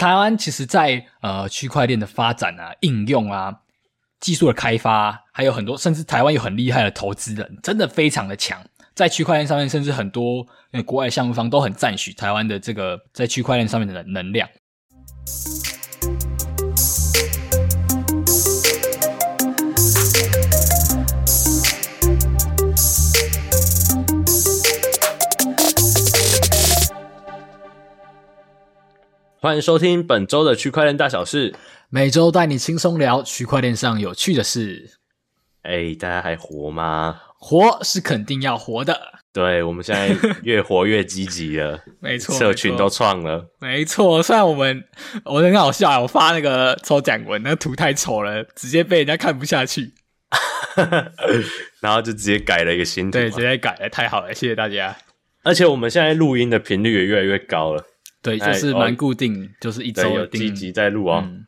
台湾其实在，呃区块链的发展啊、应用啊、技术的开发，还有很多，甚至台湾有很厉害的投资人，真的非常的强。在区块链上面，甚至很多国外项目方都很赞许台湾的这个在区块链上面的能量。欢迎收听本周的区块链大小事，每周带你轻松聊区块链上有趣的事。哎，大家还活吗？活是肯定要活的。对，我们现在越活越积极了，没错，社群都创了，没错。虽然我们我很好笑，我发那个抽奖文，那个图太丑了，直接被人家看不下去，然后就直接改了一个新图，对，直接改了，太好了，谢谢大家。而且我们现在录音的频率也越来越高了。对，就是蛮固定，哦、就是一周有积极在录啊、哦嗯。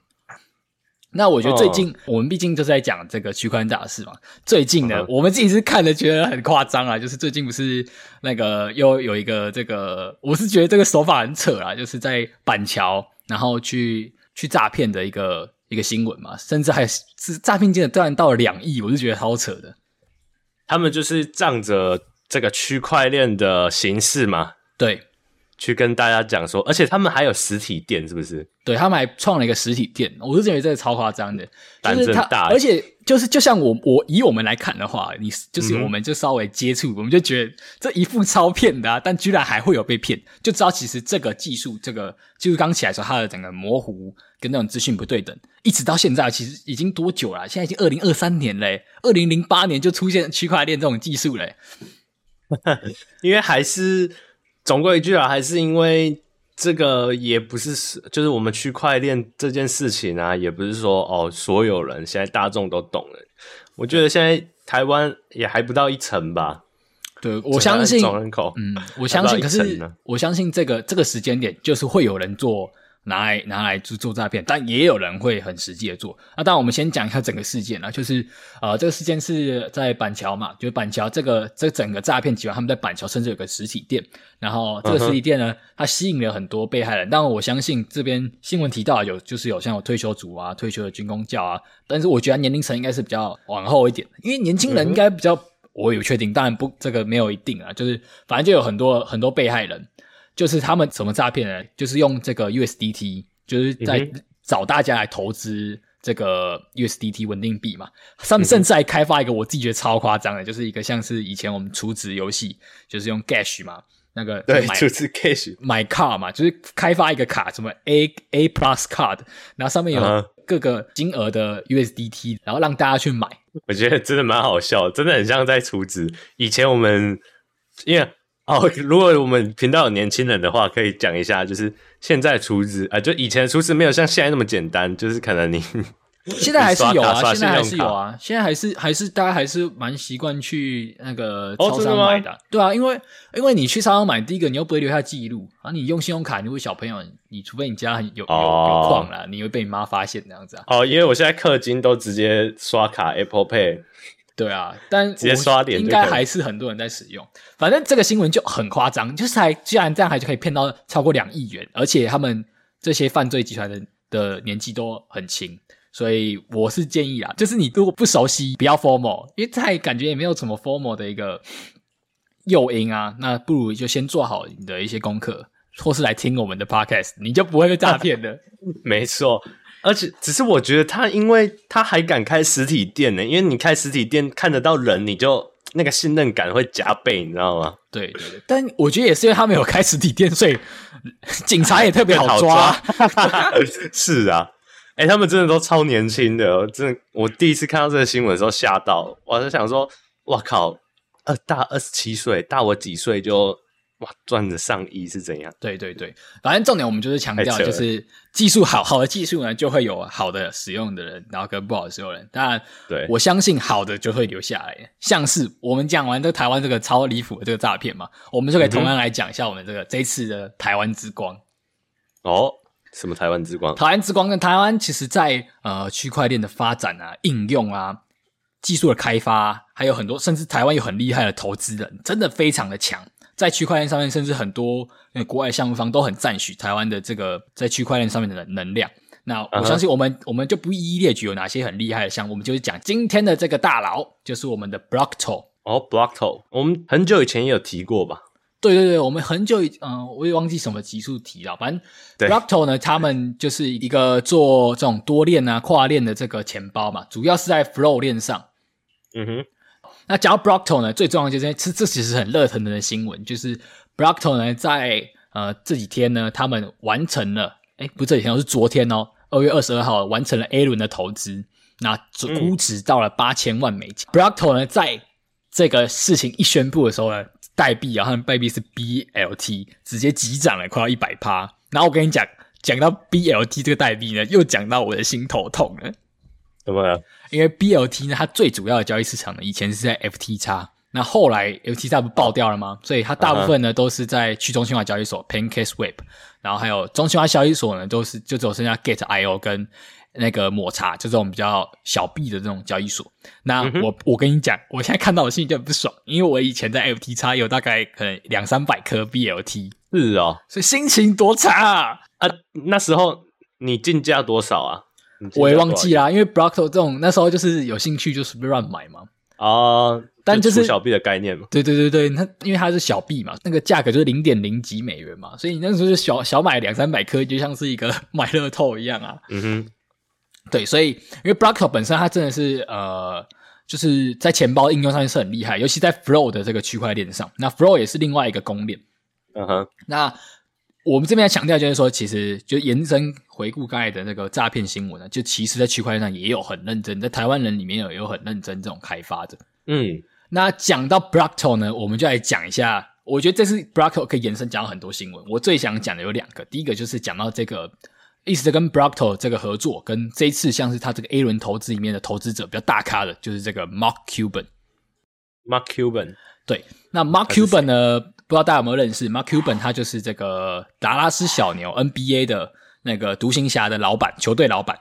那我觉得最近、哦、我们毕竟就是在讲这个区块链大事嘛。最近呢，嗯、我们自己是看的觉得很夸张啊，就是最近不是那个又有一个这个，我是觉得这个手法很扯啊，就是在板桥然后去去诈骗的一个一个新闻嘛，甚至还是诈骗金额突然到了两亿，我就觉得超扯的。他们就是仗着这个区块链的形式嘛，对。去跟大家讲说，而且他们还有实体店，是不是？对，他们还创了一个实体店，我是认为这个超夸张的，胆子大。而且就是就像我我以我们来看的话，你就是我们就稍微接触，嗯、我们就觉得这一副超骗的啊，但居然还会有被骗，就知道其实这个技术，这个技术刚起来的时候，它的整个模糊跟那种资讯不对等，一直到现在其实已经多久了？现在已经二零二三年嘞，二零零八年就出现区块链这种技术嘞，因为还是。总归一句啊，还是因为这个也不是，就是我们区块链这件事情啊，也不是说哦，所有人现在大众都懂了。我觉得现在台湾也还不到一成吧。对，我相信总人口，嗯，我相信，可是我相信这个这个时间点就是会有人做。拿来拿来做做诈骗，但也有人会很实际的做。那当然，我们先讲一下整个事件啊，就是呃，这个事件是在板桥嘛，就是板桥这个这整个诈骗集团，他们在板桥甚至有个实体店，然后这个实体店呢，它吸引了很多被害人。但我相信这边新闻提到有，就是有像有退休族啊、退休的军公教啊，但是我觉得年龄层应该是比较往后一点，因为年轻人应该比较，我有确定，当然不，这个没有一定啊，就是反正就有很多很多被害人。就是他们怎么诈骗呢？就是用这个 USDT，就是在找大家来投资这个 USDT 稳定币嘛。他们甚至还开发一个我自己觉得超夸张的，就是一个像是以前我们储值游戏，就是用 Gash 嘛，那个对，储值 cash 买卡嘛，就是开发一个卡，什么 A A Plus Card，然后上面有各个金额的 USDT，然后让大家去买。我觉得真的蛮好笑，真的很像在储值。以前我们因为。哦，如果我们频道有年轻人的话，可以讲一下，就是现在储值啊，就以前储值没有像现在那么简单，就是可能你 现在还是有啊，现在还是有啊，现在还是还是大家还是蛮习惯去那个超商买的，对啊，因为因为你去超商买，第一个你又不会留下记录，啊，你用信用卡，你会小朋友，你除非你家有有有矿啦，你会被你妈发现那样子啊。哦，因为我现在氪金都直接刷卡 Apple Pay。对啊，但直接刷脸，应该还是很多人在使用。反正这个新闻就很夸张，就是还居然这样还就可以骗到超过两亿元，而且他们这些犯罪集团的的年纪都很轻，所以我是建议啊，就是你如果不熟悉，不要 formal，因为在感觉也没有什么 formal 的一个诱因啊，那不如就先做好你的一些功课，或是来听我们的 Podcast，你就不会被诈骗的。没错。而且，只是我觉得他，因为他还敢开实体店呢，因为你开实体店看得到人，你就那个信任感会加倍，你知道吗？对对对。但我觉得也是因为他没有开实体店，所以警察也特别好抓。好 抓是啊，哎、欸，他们真的都超年轻的，真的，我第一次看到这个新闻的时候吓到，我就想说，哇靠，二大二十七岁，大我几岁就。哇，赚了上亿是怎样？对对对，反正重点我们就是强调，就是技术好好的技术呢，就会有好的使用的人，然后跟不好的使用的人。当然，对，我相信好的就会留下来。像是我们讲完这个台湾这个超离谱的这个诈骗嘛，我们就可以同样来讲一下我们这个、嗯、这一次的台湾之光。哦，什么台湾之光？台湾之光跟台湾其实在呃区块链的发展啊、应用啊、技术的开发，还有很多，甚至台湾有很厉害的投资人，真的非常的强。在区块链上面，甚至很多国外项目方都很赞许台湾的这个在区块链上面的能量。那我相信我们、uh -huh. 我们就不一一列举有哪些很厉害的项目，我们就是讲今天的这个大佬，就是我们的 Blockto。哦、oh,，Blockto，我们很久以前也有提过吧？对对对，我们很久以嗯，我也忘记什么集数提了。反正 Blockto 呢，他们就是一个做这种多链啊、跨链的这个钱包嘛，主要是在 Flow 链上。嗯哼。那讲到 Brockton 呢，最重要的就是这这其实很热腾腾的新闻，就是 Brockton 呢在呃这几天呢，他们完成了，诶不是这几天，是昨天哦，二月二十二号完成了 A 轮的投资，那估值到了八千万美金。嗯、Brockton 呢，在这个事情一宣布的时候呢，代币啊，他们代币是 BLT，直接急涨了快要一百趴。然后我跟你讲，讲到 BLT 这个代币呢，又讲到我的心头痛了。怎么了？因为 BLT 呢，它最主要的交易市场呢，以前是在 FTX，那后来 FTX 不爆掉了吗？所以它大部分呢、uh -huh. 都是在去中心化交易所 PancakeSwap，然后还有中心化交易所呢，都是就只有剩下 Gate.io 跟那个抹茶，就这种比较小币的这种交易所。那我、uh. 我跟你讲，我现在看到我心里就很不爽，因为我以前在 FTX 有大概可能两三百颗 BLT，是哦，所以心情多差啊！啊，那时候你进价多少啊？我也忘记啦，因为 Blockto 这种那时候就是有兴趣就随便乱买嘛。啊，但就是小币的概念嘛。对对对对，它因为它是小币嘛，那个价格就是零点零几美元嘛，所以你那时候就小小买两三百颗，就像是一个买乐透一样啊。嗯哼，对，所以因为 Blockto 本身它真的是呃，就是在钱包应用上面是很厉害，尤其在 Flow 的这个区块链上，那 Flow 也是另外一个公链。嗯哼，那。我们这边要强调就是说，其实就延伸回顾刚才的那个诈骗新闻呢，就其实在区块链上也有很认真，在台湾人里面有有很认真这种开发的。嗯，那讲到 Blockto 呢，我们就来讲一下，我觉得这次 Blockto 可以延伸讲到很多新闻。我最想讲的有两个，第一个就是讲到这个，意思是跟 Blockto 这个合作，跟这一次像是他这个 A 轮投资里面的投资者比较大咖的，就是这个 Mark Cuban。Mark Cuban，对，那 Mark Cuban 呢？不知道大家有没有认识 Mark Cuban？他就是这个达拉斯小牛 NBA 的那个独行侠的老板，球队老板。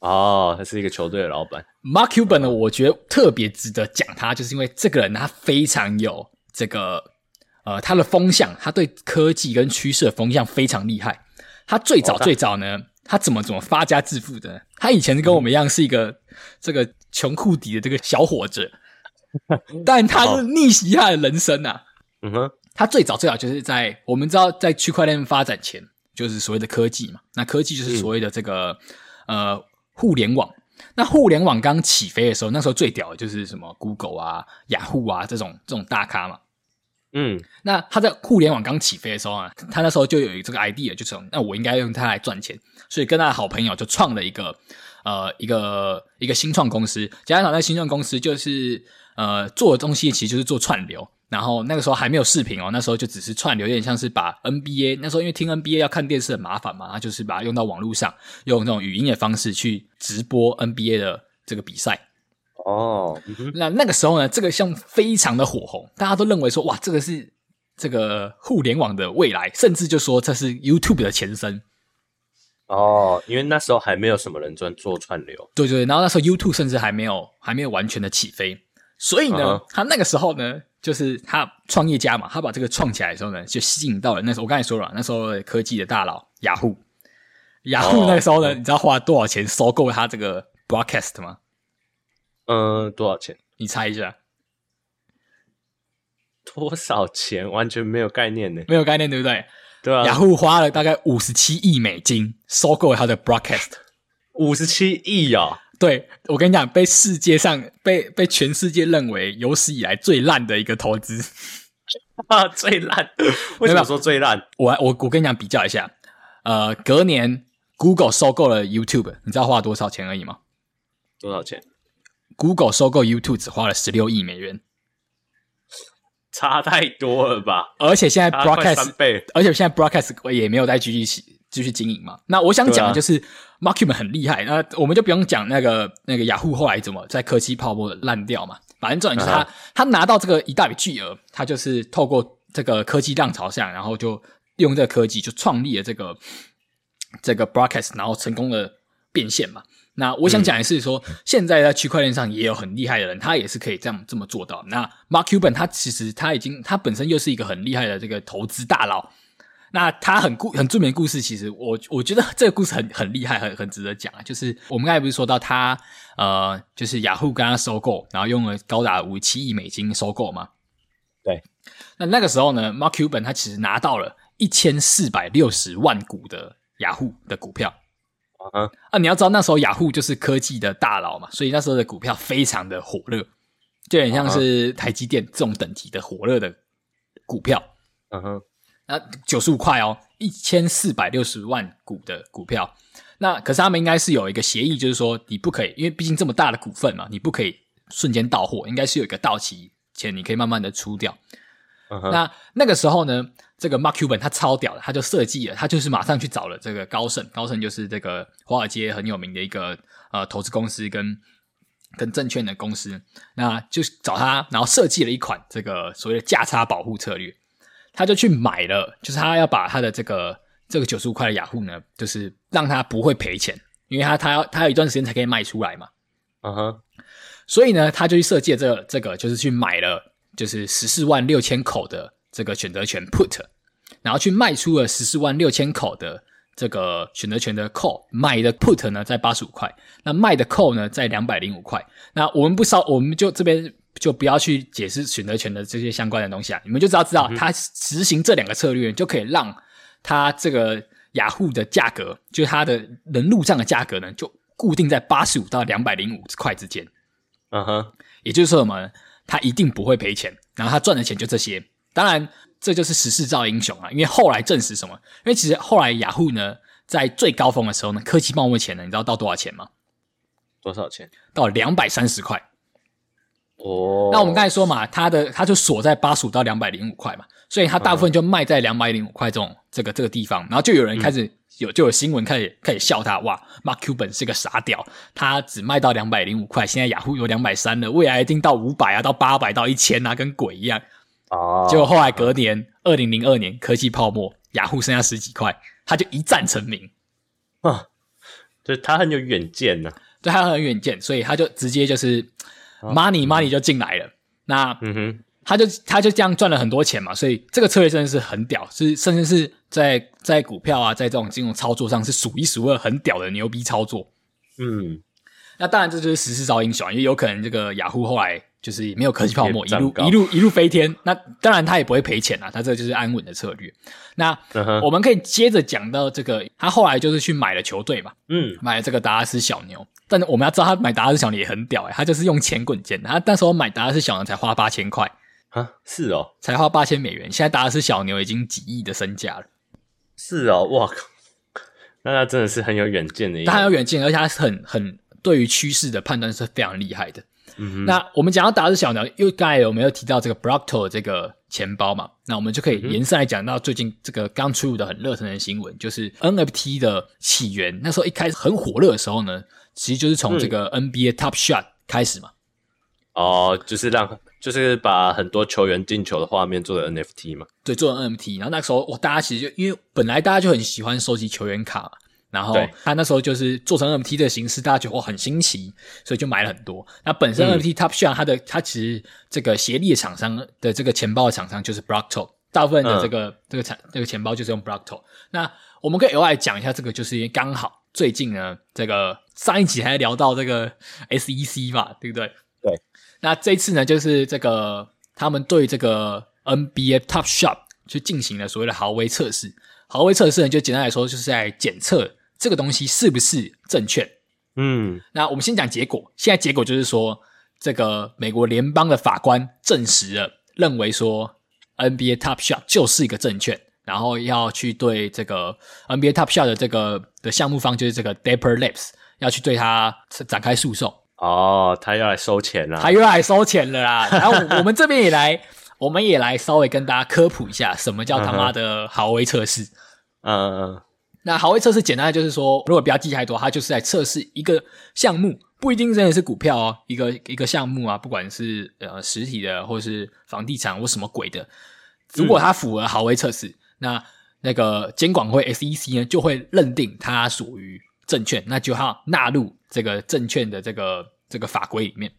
哦，他是一个球队的老板。Mark Cuban 呢，我觉得特别值得讲他，就是因为这个人他非常有这个呃他的风向，他对科技跟趋势的风向非常厉害。他最早最早呢，他怎么怎么发家致富的？他以前跟我们一样是一个 这个穷库底的这个小伙子，但他是逆袭他的人生啊。嗯哼。他最早最早就是在我们知道，在区块链发展前，就是所谓的科技嘛。那科技就是所谓的这个、嗯、呃互联网。那互联网刚起飞的时候，那时候最屌的就是什么 Google 啊、雅虎啊这种这种大咖嘛。嗯，那他在互联网刚起飞的时候啊，他那时候就有这个 idea，就是那我应该用它来赚钱，所以跟他的好朋友就创了一个呃一个一个新创公司。加上那个新创公司就是呃做的东西其实就是做串流。然后那个时候还没有视频哦，那时候就只是串流，有点像是把 NBA 那时候因为听 NBA 要看电视很麻烦嘛，他就是把它用到网络上，用那种语音的方式去直播 NBA 的这个比赛。哦，那那个时候呢，这个项目非常的火红，大家都认为说哇，这个是这个互联网的未来，甚至就说这是 YouTube 的前身。哦，因为那时候还没有什么人专做串流。对对对，然后那时候 YouTube 甚至还没有还没有完全的起飞，所以呢，uh -huh. 他那个时候呢。就是他创业家嘛，他把这个创起来的时候呢，就吸引到了那时候我刚才说了，那时候科技的大佬雅虎，雅虎那个时候呢，oh, 你知道花了多少钱收购他这个 Broadcast 吗？嗯，多少钱？你猜一下，多少钱？完全没有概念呢，没有概念，对不对？对啊，雅虎花了大概五十七亿美金收购他的 Broadcast，五十七亿啊！对，我跟你讲，被世界上被被全世界认为有史以来最烂的一个投资啊，最烂？为什么说最烂？我我我跟你讲，比较一下，呃，隔年 Google 收购了 YouTube，你知道花了多少钱而已吗？多少钱？Google 收购 YouTube 只花了十六亿美元，差太多了吧？而且现在 Broadcast，而且现在 Broadcast 也没有再继续继续经营嘛。那我想讲的就是。Mark Cuban 很厉害，那我们就不用讲那个那个雅虎后来怎么在科技泡沫烂掉嘛。反正重点就是他、uh. 他拿到这个一大笔巨额，他就是透过这个科技浪潮下，然后就用这个科技就创立了这个这个 Broadcast，然后成功的变现嘛。那我想讲的是说，嗯、现在在区块链上也有很厉害的人，他也是可以这样这么做到。那 Mark Cuban 他其实他已经他本身又是一个很厉害的这个投资大佬。那他很故很著名的故事，其实我我觉得这个故事很很厉害，很很值得讲啊。就是我们刚才不是说到他呃，就是雅虎跟他收购，然后用了高达五七亿美金收购嘛？对。那那个时候呢，Mark Cuban 他其实拿到了一千四百六十万股的雅虎的股票。啊、uh huh. 啊！你要知道那时候雅虎就是科技的大佬嘛，所以那时候的股票非常的火热，就很像是台积电这种等级的火热的股票。嗯哼、uh，huh. 那九十五块哦，一千四百六十万股的股票。那可是他们应该是有一个协议，就是说你不可以，因为毕竟这么大的股份嘛，你不可以瞬间到货，应该是有一个到期前，你可以慢慢的出掉。Uh huh. 那那个时候呢，这个 Mark Cuban 他超屌的，他就设计了，他就是马上去找了这个高盛，高盛就是这个华尔街很有名的一个呃投资公司跟跟证券的公司，那就找他，然后设计了一款这个所谓的价差保护策略，他就去买了，就是他要把他的这个这个九十五块的雅虎呢，就是让他不会赔钱，因为他他要他有一段时间才可以卖出来嘛，嗯哼、uh，huh. 所以呢，他就去设计了这个这个就是去买了。就是十四万六千口的这个选择权 put，然后去卖出了十四万六千口的这个选择权的 call，买的 put 呢在八十五块，那卖的 call 呢在两百零五块。那我们不烧，我们就这边就不要去解释选择权的这些相关的东西啊，你们就知道知道，它实行这两个策略就可以让它这个雅虎的价格，就是它的人入账的价格呢，就固定在八十五到两百零五块之间。嗯哼、uh，huh. 也就是说什么？他一定不会赔钱，然后他赚的钱就这些。当然，这就是时势造英雄啊！因为后来证实什么？因为其实后来雅虎呢，在最高峰的时候呢，科技泡沫前呢，你知道到多少钱吗？多少钱？到两百三十块。哦。那我们刚才说嘛，它的它就锁在八十五到两百零五块嘛，所以它大部分就卖在两百零五块这种这个这个地方，然后就有人开始。嗯有就有新闻开始开始笑他，哇，Mark Cuban 是个傻屌，他只卖到两百零五块，现在雅虎有两百三了，未来一定到五百啊，到八百到一千啊，跟鬼一样。哦，结果后来隔年二零零二年科技泡沫，雅虎剩下十几块，他就一战成名。啊，对，他很有远见呢、啊，对，他很有远见，所以他就直接就是 money、哦、money 就进来了。那嗯哼。他就他就这样赚了很多钱嘛，所以这个策略真的是很屌，是甚至是在在股票啊，在这种金融操作上是数一数二很屌的牛逼操作。嗯，那当然这就是时势造英雄，因为有可能这个雅虎后来就是也没有科技泡沫，一路一路一路飞天。那当然他也不会赔钱啊，他这个就是安稳的策略。那、uh. 我们可以接着讲到这个，他后来就是去买了球队嘛，嗯，买了这个达拉斯小牛。但我们要知道他买达拉斯小牛也很屌诶，他就是用钱滚钱，他那时候买达拉斯小牛才花八千块。啊，是哦，才花八千美元，现在达拉斯小牛已经几亿的身价了。是哦，哇靠，那他真的是很有远见的一，他很有远见，而且他是很很对于趋势的判断是非常厉害的。嗯哼，那我们讲到达拉斯小牛，又刚才有没有提到这个 Brockto 这个钱包嘛？那我们就可以延伸来讲到最近这个刚出炉的很热腾的新闻，就是 NFT 的起源。那时候一开始很火热的时候呢，其实就是从这个 NBA Top Shot 开始嘛。嗯、哦，就是让。就是把很多球员进球的画面做的 NFT 嘛，对，做的 NFT。然后那个时候，我，大家其实就因为本来大家就很喜欢收集球员卡，然后他那时候就是做成 NFT 的形式，大家觉得哇很新奇，所以就买了很多。那本身 NFT Top Shot 它的它其实这个协力的厂商的这个钱包的厂商就是 Brockto，大部分的这个、嗯、这个产这个钱包就是用 Brockto。那我们可以额外讲一下这个，就是因为刚好最近呢，这个上一集还聊到这个 SEC 嘛，对不对？对。那这次呢，就是这个他们对这个 NBA Top Shop 去进行了所谓的豪威测试。豪威测试呢，就简单来说，就是在检测这个东西是不是证券。嗯，那我们先讲结果。现在结果就是说，这个美国联邦的法官证实了，认为说 NBA Top Shop 就是一个证券，然后要去对这个 NBA Top Shot 的这个的项目方，就是这个 Dapper Labs，要去对他展开诉讼。哦，他又来收钱了，他又来收钱了啦！然后我们这边也来，我们也来稍微跟大家科普一下，什么叫他妈的豪威测试。嗯嗯，那豪威测试简单的就是说，如果不要记太多，它就是在测试一个项目，不一定真的是股票哦，一个一个项目啊，不管是呃实体的，或是房地产或什么鬼的，如果它符合豪威测试，嗯、那那个监管会 SEC 呢就会认定它属于证券，那就要纳入这个证券的这个这个法规里面。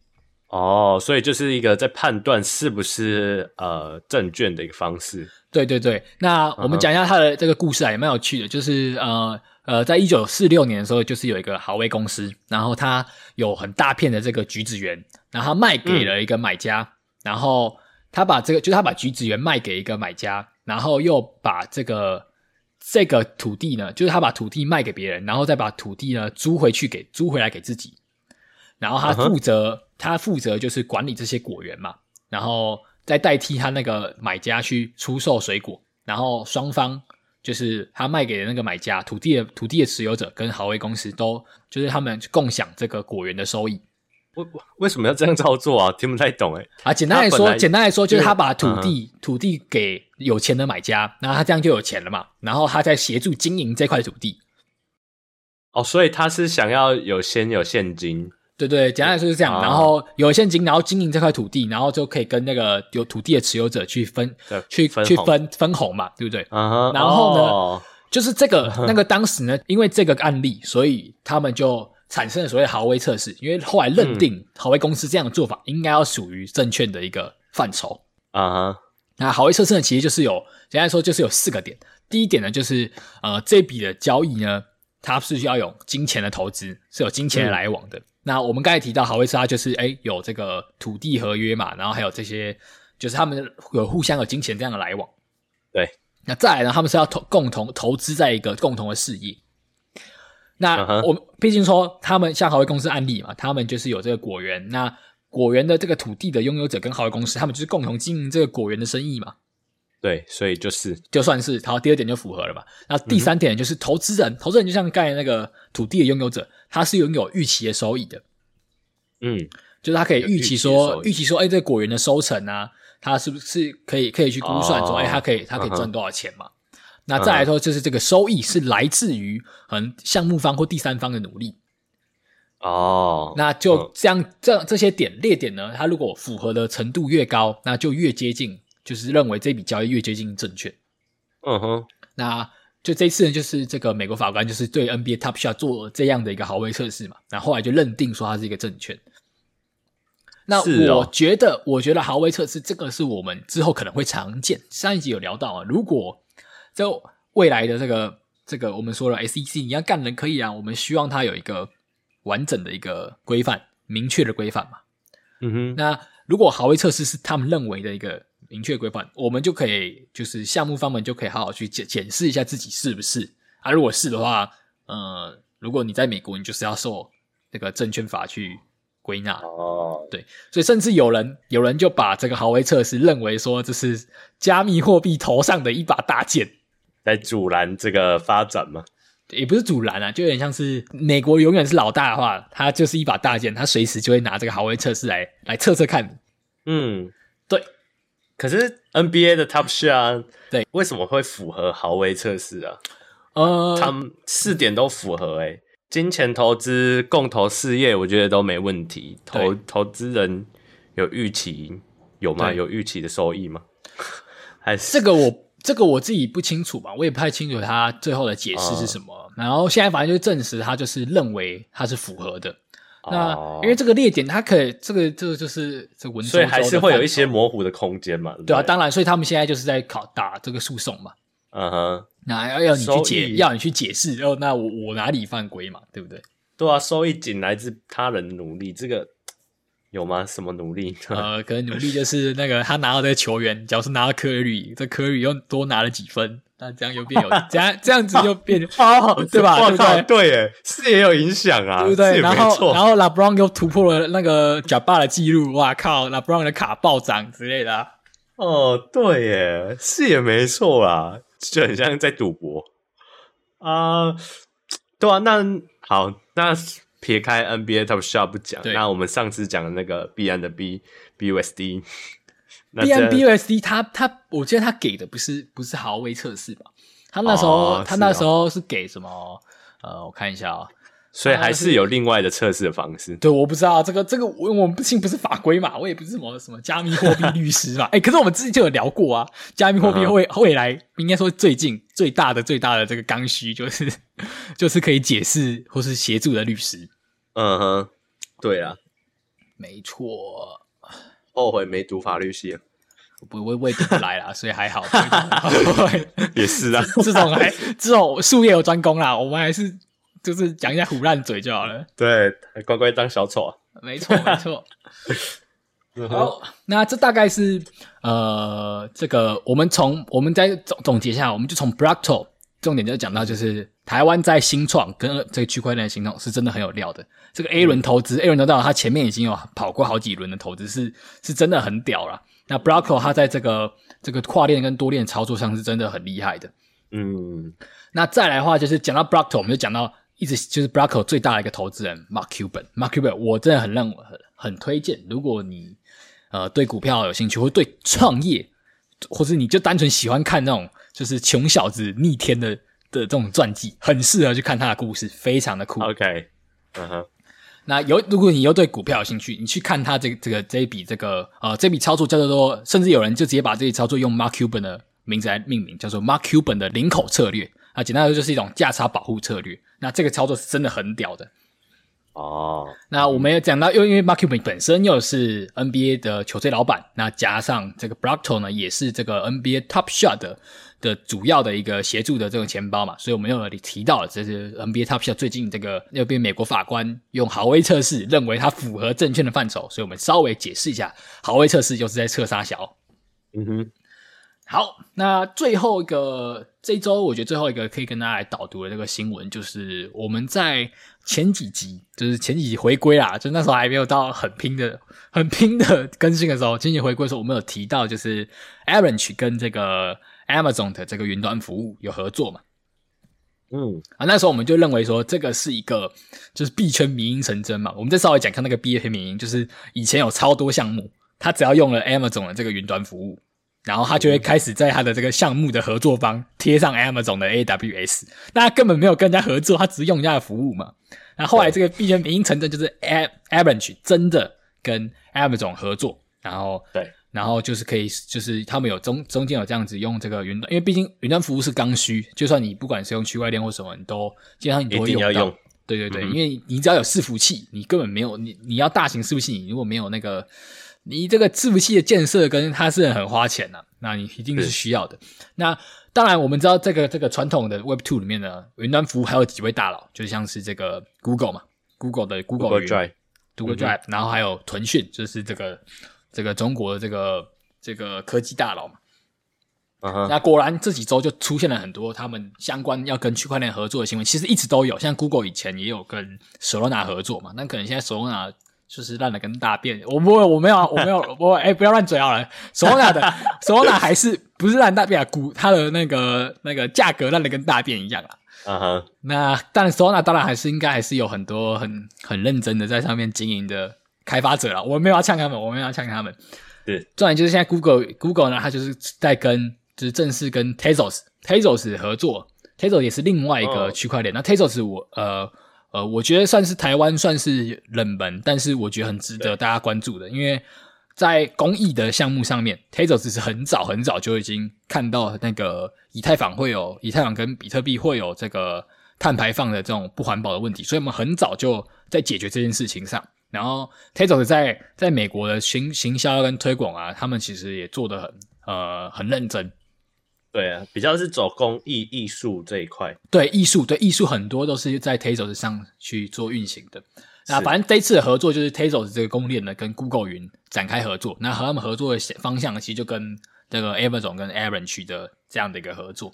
哦，所以就是一个在判断是不是呃证券的一个方式。对对对，那我们讲一下它的这个故事啊，也蛮有趣的。就是呃呃，在一九四六年的时候，就是有一个豪威公司，然后他有很大片的这个橘子园，然后他卖给了一个买家，嗯、然后他把这个就是他把橘子园卖给一个买家，然后又把这个这个土地呢，就是他把土地卖给别人，然后再把土地呢租回去给租回来给自己，然后他负责。嗯他负责就是管理这些果园嘛，然后再代替他那个买家去出售水果，然后双方就是他卖给的那个买家，土地的土地的持有者跟豪威公司都就是他们共享这个果园的收益。为为什么要这样操作啊？听不太懂哎。啊，简单来说，简单来说就是他把土地、嗯、土地给有钱的买家，然后他这样就有钱了嘛，然后他再协助经营这块土地。哦，所以他是想要有先有现金。对对，简单来说是这样，哦、然后有现金，然后经营这块土地，然后就可以跟那个有土地的持有者去分，去分去分分红嘛，对不对？嗯、哼然后呢，哦、就是这个那个当时呢，因为这个案例，所以他们就产生了所谓豪威测试，因为后来认定豪威公司这样的做法应该要属于证券的一个范畴啊。哈那豪威测试呢，其实就是有简单来说就是有四个点，第一点呢就是呃这笔的交易呢，它是需要有金钱的投资，是有金钱的来往的。嗯那我们刚才提到豪威测它就是诶有这个土地合约嘛，然后还有这些就是他们有互相有金钱这样的来往。对，那再来呢，他们是要投共同投资在一个共同的事业。那我们毕竟说他们像豪威公司案例嘛，他们就是有这个果园，那果园的这个土地的拥有者跟豪威公司，他们就是共同经营这个果园的生意嘛。对，所以就是就算是，然后第二点就符合了嘛。那第三点就是投资人，嗯、投资人就像刚才那个土地的拥有者，他是拥有预期的收益的。嗯，就是他可以预期说，预期说，哎，这个果园的收成啊，他是不是可以可以去估算说，哎、哦，他可以他可以赚多少钱嘛？那再来说，就是这个收益是来自于可能项目方或第三方的努力。哦，那就这样，这这些点列点呢，它如果符合的程度越高，那就越接近。就是认为这笔交易越接近证券，嗯哼，那就这次呢，就是这个美国法官就是对 NBA Top Shot 做这样的一个豪威测试嘛，然后后来就认定说它是一个证券。那我觉得，哦、我觉得豪威测试这个是我们之后可能会常见。上一集有聊到啊，如果就未来的这个这个我们说了 SEC 你要干人可以啊，我们希望它有一个完整的一个规范，明确的规范嘛。嗯哼，那如果豪威测试是他们认为的一个。明确规范，我们就可以就是项目方们就可以好好去检检视一下自己是不是啊。如果是的话，呃，如果你在美国，你就是要受这个证券法去归纳哦。对，所以甚至有人有人就把这个豪威测试认为说这是加密货币头上的一把大剑，在阻拦这个发展吗？也不是阻拦啊，就有点像是美国永远是老大的话，他就是一把大剑，他随时就会拿这个豪威测试来来测测看。嗯，对。可是 NBA 的 Top Shot 对，为什么会符合豪威测试啊？呃，他们四点都符合诶、欸、金钱投资、共投事业，我觉得都没问题。投投资人有预期有吗？有预期的收益吗？还是这个我这个我自己不清楚吧，我也不太清楚他最后的解释是什么。呃、然后现在反正就证实他就是认为他是符合的。那因为这个列点，它可以这个这个就是这文，所以还是会有一些模糊的空间嘛。对啊，当然，所以他们现在就是在考打这个诉讼嘛。嗯哼，那要要你去解，要你去解释，哦，那我我哪里犯规嘛？对不对？对啊，收益仅来自他人努力，这个有吗？什么努力？呃，可能努力就是那个他拿到这个球员，假如是拿到科里，这科里又多拿了几分。那这样又变有，这样这样子又变 哦，对吧？对不对？是也有影响啊，对不对？然后，然后拉布朗又突破了那个贾巴的记录，哇靠！拉布朗的卡暴涨之类的、啊。哦，对耶，是也没错啦，就很像在赌博啊、呃。对啊，那好，那撇开 NBA Top Shot 不讲，那我们上次讲的那个 B N 的 B BUSD。BNBUSD，他他，我记得他给的不是不是豪威测试吧？他那时候、哦、他那时候是给什么？呃，我看一下啊、哦，所以还是有另外的测试的方式。对，我不知道这个这个，我我们毕竟不是法规嘛，我也不是什么什么加密货币 律师嘛。哎、欸，可是我们之前就有聊过啊，加密货币未未来应该说最近最大的最大的这个刚需就是就是可以解释或是协助的律师。嗯哼，对啊，没错，后悔没读法律系了，不我我也读不来啦，所以还好。也是啊，这种还这种术业有专攻啦，我们还是。就是讲一下唬烂嘴就好了。对，乖乖当小丑啊。没错，没错。好，那这大概是呃，这个我们从我们再总总结一下，我们就从 Blockto 重点就讲到，就是台湾在新创跟这个区块链的新创是真的很有料的。这个 A 轮投资、嗯、，A 轮投到它前面已经有跑过好几轮的投资，是是真的很屌了。那 Blockto 它在这个这个跨链跟多链操作上是真的很厉害的。嗯，那再来的话就是讲到 Blockto，我们就讲到。一直就是 Blockto 最大的一个投资人 Mark Cuban，Mark Cuban，我真的很认为很很推荐，如果你呃对股票有兴趣，或对创业，或是你就单纯喜欢看那种就是穷小子逆天的的这种传记，很适合去看他的故事，非常的酷。OK，嗯哼，那有如果你又对股票有兴趣，你去看他这个这个这一笔这个呃这笔操作叫做说，甚至有人就直接把这笔操作用 Mark Cuban 的名字来命名，叫做 Mark Cuban 的领口策略。啊，简单来说就是一种价差保护策略。那这个操作是真的很屌的哦。那我们也讲到，又因为 Mark Cuban 本身又是 NBA 的球队老板，那加上这个 b r o c k t o 呢，也是这个 NBA Top Shot 的的主要的一个协助的这种钱包嘛，所以我们又提到了，这是 NBA Top Shot 最近这个又被美国法官用豪威测试认为它符合证券的范畴，所以我们稍微解释一下，豪威测试就是在测杀小。嗯哼。好，那最后一个这一周，我觉得最后一个可以跟大家来导读的这个新闻，就是我们在前几集，就是前几集回归啦，就那时候还没有到很拼的、很拼的更新的时候，前几集回归的时候，我们有提到，就是 Avalanche 跟这个 Amazon 的这个云端服务有合作嘛？嗯，啊，那时候我们就认为说，这个是一个就是币圈迷因成真嘛。我们再稍微讲看那个币圈迷因，就是以前有超多项目，他只要用了 Amazon 的这个云端服务。然后他就会开始在他的这个项目的合作方贴上 Amazon 的 AWS，那他根本没有跟人家合作，他只是用人家的服务嘛。那后来这个币圈名成真，就是 Avalanche 真的跟 Amazon 合作，然后对，然后就是可以，就是他们有中中间有这样子用这个云端，因为毕竟云端服务是刚需，就算你不管是用区块链或什么，你都基本上你都会用到。用对对对，嗯、因为你只要有伺服器，你根本没有你你要大型伺服器，你如果没有那个。你这个伺服器的建设跟它是很花钱的，那你一定是需要的。那当然，我们知道这个这个传统的 Web Two 里面呢，云端服务还有几位大佬，就像是这个 Google 嘛，Google 的 Google, Google Drive，Google Drive，然后还有腾讯，就是这个这个中国的这个这个科技大佬嘛。Uh huh. 那果然这几周就出现了很多他们相关要跟区块链合作的新闻，其实一直都有，像 Google 以前也有跟 Solana 合作嘛，那可能现在 Solana 就是烂的跟大便，我不会，我没有，我没有，我哎、欸，不要乱嘴好了。Solana 的 Solana 还是不是烂大便啊？股它的那个那个价格烂的跟大便一样啊。嗯哼、uh。Huh. 那但 Solana 当然还是应该还是有很多很很认真的在上面经营的开发者了。我没有要呛他们，我没有要呛他们。对，重点就是现在 Google Google 呢，它就是在跟就是正式跟 Tezos Tezos 合作，Tezos 也是另外一个区块链。Oh. 那 Tezos 我呃。呃，我觉得算是台湾算是冷门，但是我觉得很值得大家关注的，因为在公益的项目上面，Tezos 是很早很早就已经看到那个以太坊会有以太坊跟比特币会有这个碳排放的这种不环保的问题，所以我们很早就在解决这件事情上。然后 Tezos 在在美国的行行销跟推广啊，他们其实也做得很呃很认真。对啊，比较是走工艺艺术这一块。对艺术，对艺术很多都是在 Tezos 上去做运行的。那反正这一次的合作就是 Tezos 这个公链呢，跟 Google 云展开合作。那和他们合作的方向其实就跟这个 Amazon 跟 Avalanche 的这样的一个合作。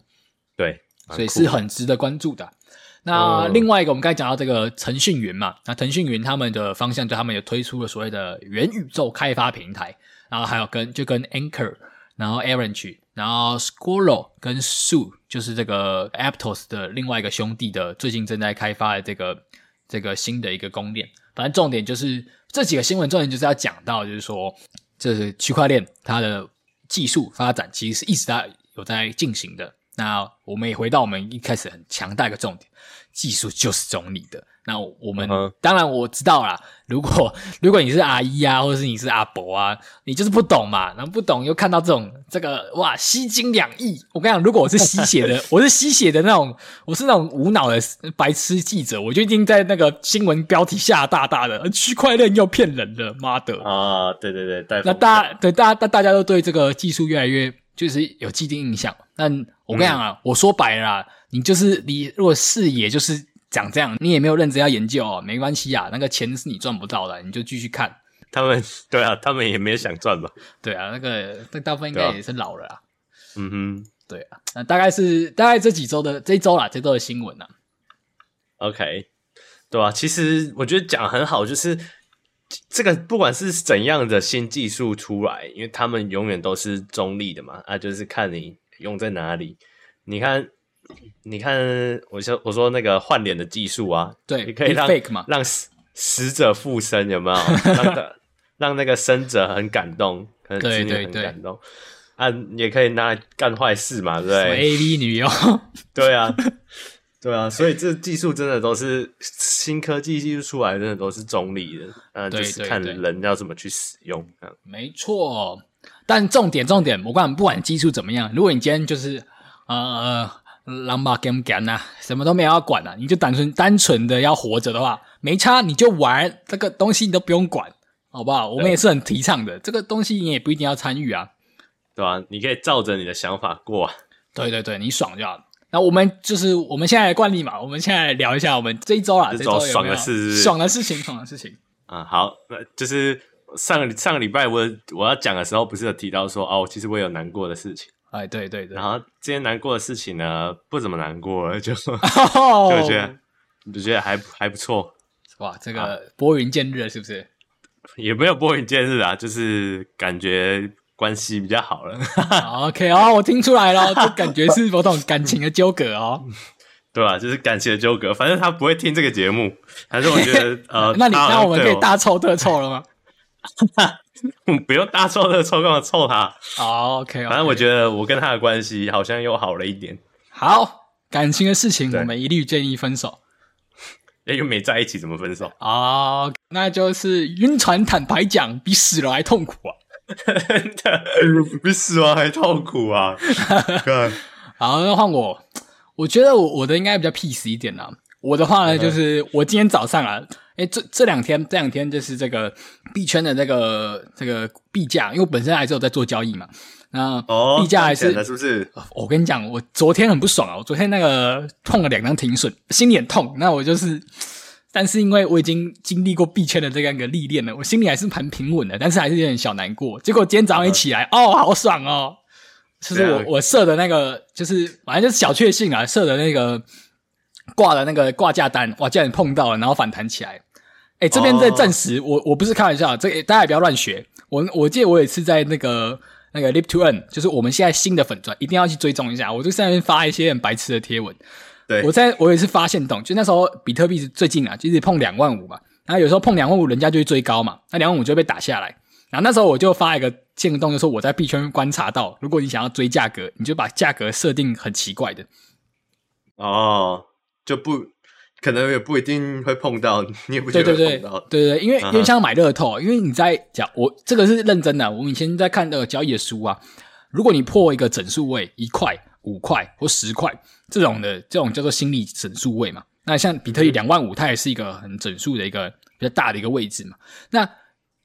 对，所以是很值得关注的。那另外一个，我们刚才讲到这个腾讯云嘛，那腾讯云他们的方向就他们也推出了所谓的元宇宙开发平台，然后还有跟就跟 Anchor，然后 Avalanche。然后 Squirrel 跟 Sue 就是这个 Aptos 的另外一个兄弟的，最近正在开发的这个这个新的一个公链。反正重点就是这几个新闻重点就是要讲到，就是说这是区块链它的技术发展其实是一直在有在进行的。那我们也回到我们一开始很强大一个重点，技术就是中立的。那我们、uh. 当然我知道啦，如果如果你是阿姨啊，或者是你是阿伯啊，你就是不懂嘛，然后不懂又看到这种这个哇吸金两亿，我跟你讲，如果我是吸血的，我是吸血的那种，我是那种无脑的白痴记者，我就一定在那个新闻标题下大大的区块链又骗人了，妈的啊！Uh, 对对对，那大家对大家大大家都对这个技术越来越就是有既定印象。但我跟你讲啊，嗯、我说白了啦，你就是你如果视野就是。讲这样，你也没有认真要研究哦，没关系啊，那个钱是你赚不到的，你就继续看。他们对啊，他们也没有想赚吧？对啊，那个那大部分应该也是老了啊。嗯哼，对啊，那大概是大概这几周的这一周啦，这周的新闻啊。OK，对啊，其实我觉得讲很好，就是这个不管是怎样的新技术出来，因为他们永远都是中立的嘛，啊，就是看你用在哪里。你看。你看，我说我说那个换脸的技术啊，对，你可以让让死死者复生，有没有？让 让那个生者很感动，可能子女很感动。啊，也可以拿来干坏事嘛，对不对？AV 女优，对啊，对啊，所以这技术真的都是新科技技术出来，真的都是中立的，嗯，就是看人要怎么去使用。没错，但重点重点，我管不管技术怎么样，如果你今天就是呃。狼把 game 干呐，什么都没有要管了，啊，你就单纯单纯的要活着的话，没差，你就玩这个东西，你都不用管，好不好？我们也是很提倡的，这个东西你也不一定要参与啊，对吧，啊？你可以照着你的想法过，啊，对对对，你爽就好。那我们就是我们现在的惯例嘛，我们现在聊一下我们这一周啦，这周爽的事，爽的事情，爽的事情。啊，好，那就是上个上个礼拜我我要讲的时候，不是有提到说哦，其实我有难过的事情。哎，对对对，然后今天难过的事情呢，不怎么难过，就、oh! 就觉得就觉得还还不错。哇，这个拨云见日是不是？也没有拨云见日啊，就是感觉关系比较好了。OK 哦，我听出来了，这感觉是某种感情的纠葛哦。对吧？就是感情的纠葛，反正他不会听这个节目，还是我觉得 呃，那你那我们可以大凑特凑了吗？不用大凑特凑，干嘛凑他？OK，反正我觉得我跟他的关系好像又好了一点。好，感情的事情我们一律建议分手。哎，又没在一起，怎么分手？哦，那就是晕船。坦白讲，比死了还痛苦啊！真的，比死亡还痛苦啊！好，那换我。我觉得我我的应该比较 peace 一点啦。我的话呢，就是我今天早上啊。诶，这这两天，这两天就是这个币圈的那个这个币价，因为我本身还是有在做交易嘛，那币价还是、哦、是不是？我跟你讲，我昨天很不爽啊，我昨天那个碰了两张停损，心里很痛。那我就是，但是因为我已经经历过币圈的这样一个历练了，我心里还是蛮平稳的，但是还是有点小难过。结果今天早上一起来，哦，哦，好爽哦！就是我我设的那个，就是反正就是小确幸啊，设的那个挂的那个挂价单，哇，竟然碰到了，然后反弹起来。哎，这边在证实，我我不是开玩笑，这大家也不要乱学。我我记得我有一次在那个那个 Live to Earn，就是我们现在新的粉钻，一定要去追踪一下。我就在那边发一些很白痴的贴文。对，我在我也是发现动，就那时候比特币是最近啊，就是碰两万五嘛，然后有时候碰两万五，人家就会追高嘛，那两万五就会被打下来。然后那时候我就发一个限动，就说我在币圈观察到，如果你想要追价格，你就把价格设定很奇怪的。哦，就不。可能也不一定会碰到，你也不觉得会碰到。对对对，因为因为像买乐透，因为你在讲我这个是认真的。我们以前在看那个交易的书啊，如果你破一个整数位一块、五块或十块这种的，这种叫做心理整数位嘛。那像比特币两万五，它也是一个很整数的一个比较大的一个位置嘛。那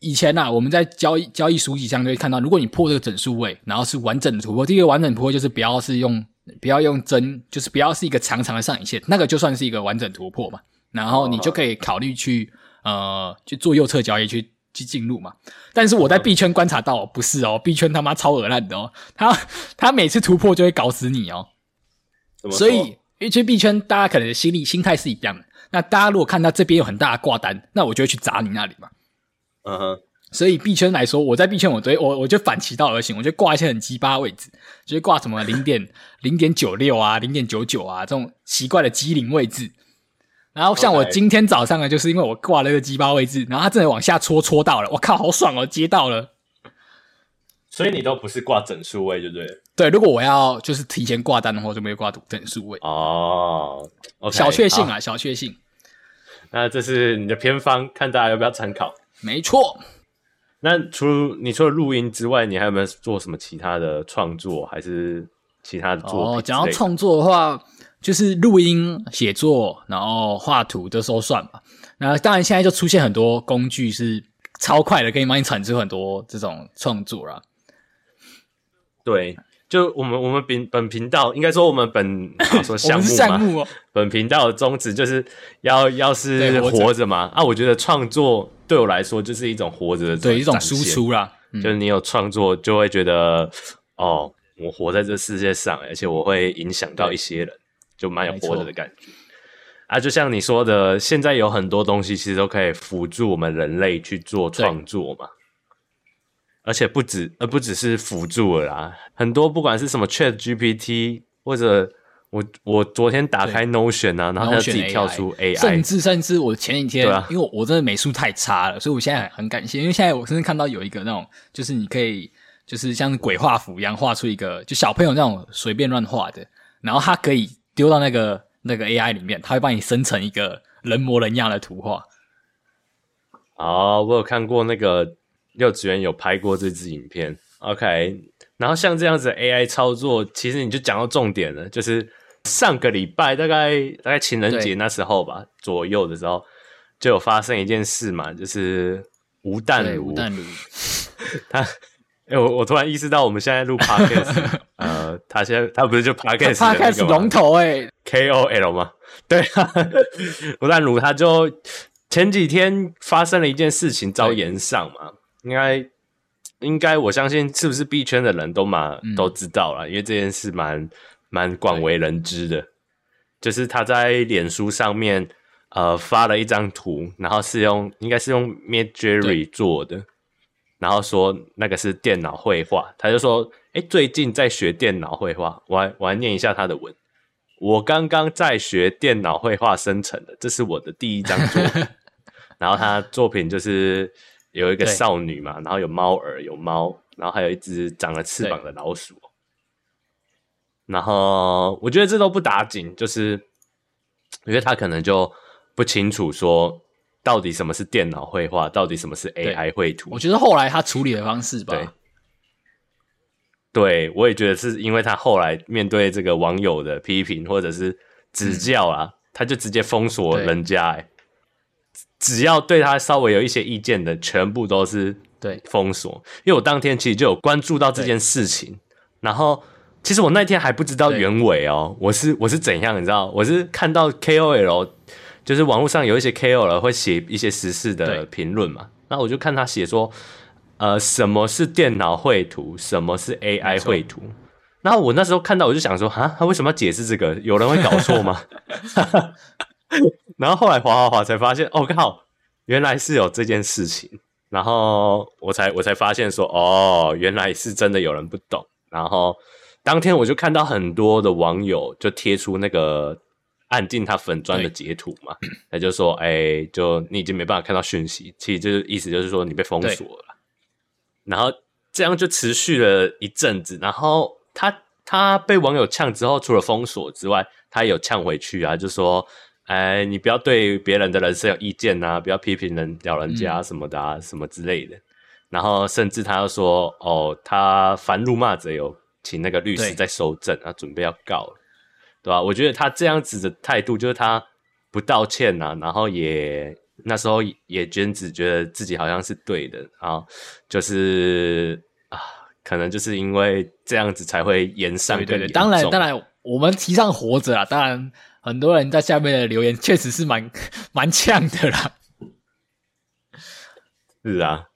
以前呢、啊，我们在交易交易书籍上就会看到，如果你破这个整数位，然后是完整的突破，第一个完整突破就是不要是用。不要用针，就是不要是一个长长的上影线，那个就算是一个完整突破嘛。然后你就可以考虑去呃去做右侧交易，去去进入嘛。但是我在币圈观察到，不是哦，币圈他妈超恶烂的哦，他他每次突破就会搞死你哦。所以，因为币圈大家可能心理心态是一样的。那大家如果看到这边有很大的挂单，那我就会去砸你那里嘛。嗯哼。所以币圈来说，我在币圈我对我我就反其道而行，我就挂一些很鸡巴位置，就是挂什么零点零点九六啊、零点九九啊这种奇怪的机灵位置。然后像我今天早上呢，就是因为我挂了一个鸡巴位置，然后它正在往下戳戳到了，我靠，好爽哦，接到了。所以你都不是挂整数位，对不对？对，如果我要就是提前挂单的话，我就没有挂整数位。哦，okay, 小确幸啊，小确幸。那这是你的偏方，看大家要不要参考。没错。那除了你除了录音之外，你还有没有做什么其他的创作，还是其他的作品？哦，讲到创作的话，就是录音、写作，然后画图，这时候算吧。那当然，现在就出现很多工具是超快的，可以帮你产出很多这种创作啦。对，就我们我们本本频道，应该说我们本说 项目嘛，项目哦、本频道的宗旨就是要要是活着嘛。啊，我觉得创作。对我来说，就是一种活着的对一种输出啦。嗯、就是你有创作，就会觉得哦，我活在这世界上，而且我会影响到一些人，就蛮有活着的感觉。啊，就像你说的，现在有很多东西其实都可以辅助我们人类去做创作嘛。而且不止，呃不只是辅助了啦，很多不管是什么 Chat GPT 或者。我我昨天打开 Notion 啊，然后它自己跳出 AI，甚至甚至我前几天，啊、因为我真的美术太差了，所以我现在很感谢，因为现在我甚至看到有一个那种，就是你可以就是像鬼画符一样画出一个，就小朋友那种随便乱画的，然后它可以丢到那个那个 AI 里面，它会帮你生成一个人模人样的图画。哦，我有看过那个幼稚园有拍过这支影片，OK，然后像这样子的 AI 操作，其实你就讲到重点了，就是。上个礼拜大概大概情人节那时候吧左右的时候，就有发生一件事嘛，就是吴淡如，吴淡如，他，哎、欸，我我突然意识到我们现在录 podcast，呃，他现在他不是就 podcast，podcast 龙头哎，KOL 吗？对啊，吴淡如他就前几天发生了一件事情遭炎上嘛，应该应该我相信是不是币圈的人都蛮、嗯、都知道了，因为这件事蛮。蛮广为人知的，就是他在脸书上面呃发了一张图，然后是用应该是用 Midjourney 做的，然后说那个是电脑绘画，他就说哎、欸、最近在学电脑绘画，我还我还念一下他的文，我刚刚在学电脑绘画生成的，这是我的第一张作品，然后他作品就是有一个少女嘛，然后有猫耳有猫，然后还有一只长了翅膀的老鼠。然后我觉得这都不打紧，就是因为他可能就不清楚说到底什么是电脑绘画，到底什么是 AI 绘图。我觉得后来他处理的方式吧，对，我也觉得是因为他后来面对这个网友的批评或者是指教啊，嗯、他就直接封锁人家，对只要对他稍微有一些意见的，全部都是对封锁。因为我当天其实就有关注到这件事情，然后。其实我那天还不知道原委哦，对我是我是怎样，你知道？我是看到 KOL，就是网络上有一些 KOL 会写一些时事的评论嘛，那对我就看他写说，呃，什么是电脑绘图，什么是 AI 绘图？然后我那时候看到，我就想说，啊，他为什么要解释这个？有人会搞错吗？然后后来滑滑滑才发现，哦靠，原来是有这件事情。然后我才我才发现说，哦，原来是真的有人不懂。然后。当天我就看到很多的网友就贴出那个按进他粉砖的截图嘛，他就说：“哎、欸，就你已经没办法看到讯息，其实就是意思就是说你被封锁了。”然后这样就持续了一阵子。然后他他被网友呛之后，除了封锁之外，他也有呛回去啊，就说：“哎、你不要对别人的人生有意见啊，不要批评人老人家什么的啊，什么之类的。”然后甚至他又说：“哦，他凡辱骂者有。”请那个律师在收证啊，准备要告了，对吧？我觉得他这样子的态度，就是他不道歉呐、啊，然后也那时候也娟子觉得自己好像是对的，然后就是啊，可能就是因为这样子才会延上对，对对，当然当然，我们提倡活着啊，当然很多人在下面的留言确实是蛮蛮呛的啦，是啊，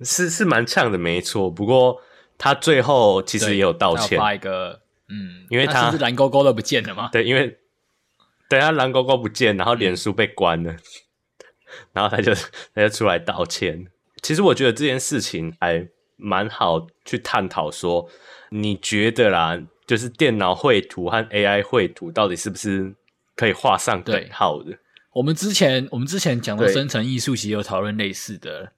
是是蛮呛的，没错，不过。他最后其实也有道歉，发一个嗯，因为他，他是不是蓝勾勾都不见了吗？对，因为等下蓝勾勾不见，然后脸书被关了，嗯、然后他就他就出来道歉。其实我觉得这件事情还蛮好去探讨，说你觉得啦，就是电脑绘图和 AI 绘图到底是不是可以画上等号的？我们之前我们之前讲的生成艺术，其实有讨论类似的。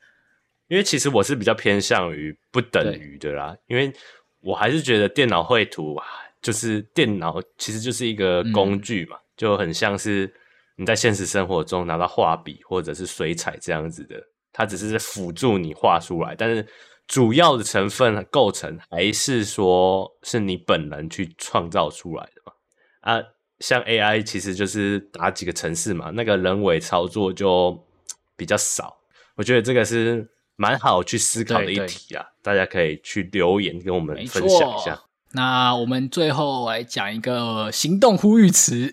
因为其实我是比较偏向于不等于的啦，因为我还是觉得电脑绘图啊，就是电脑其实就是一个工具嘛，嗯、就很像是你在现实生活中拿到画笔或者是水彩这样子的，它只是在辅助你画出来，但是主要的成分构成还是说是你本人去创造出来的嘛。啊，像 AI 其实就是打几个程式嘛，那个人为操作就比较少。我觉得这个是蛮好去思考的一题啊，大家可以去留言跟我们分享一下。那我们最后来讲一个行动呼吁词，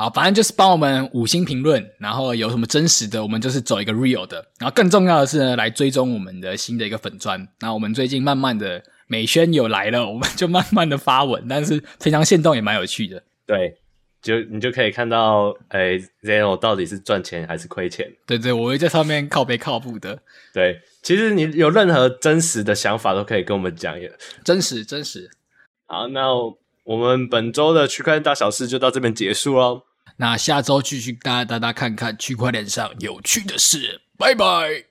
好，反正就是帮我们五星评论，然后有什么真实的，我们就是走一个 real 的，然后更重要的是呢，来追踪我们的新的一个粉砖。那我们最近慢慢的。美宣有来了，我们就慢慢的发文，但是非常线动也蛮有趣的。对，就你就可以看到，哎、欸、Zeno 到底是赚钱还是亏钱？对对，我会在上面靠背靠步的。对，其实你有任何真实的想法都可以跟我们讲，也真实真实。好，那我们本周的区块链大小事就到这边结束喽。那下周继续带大家看看区块链上有趣的事，拜拜。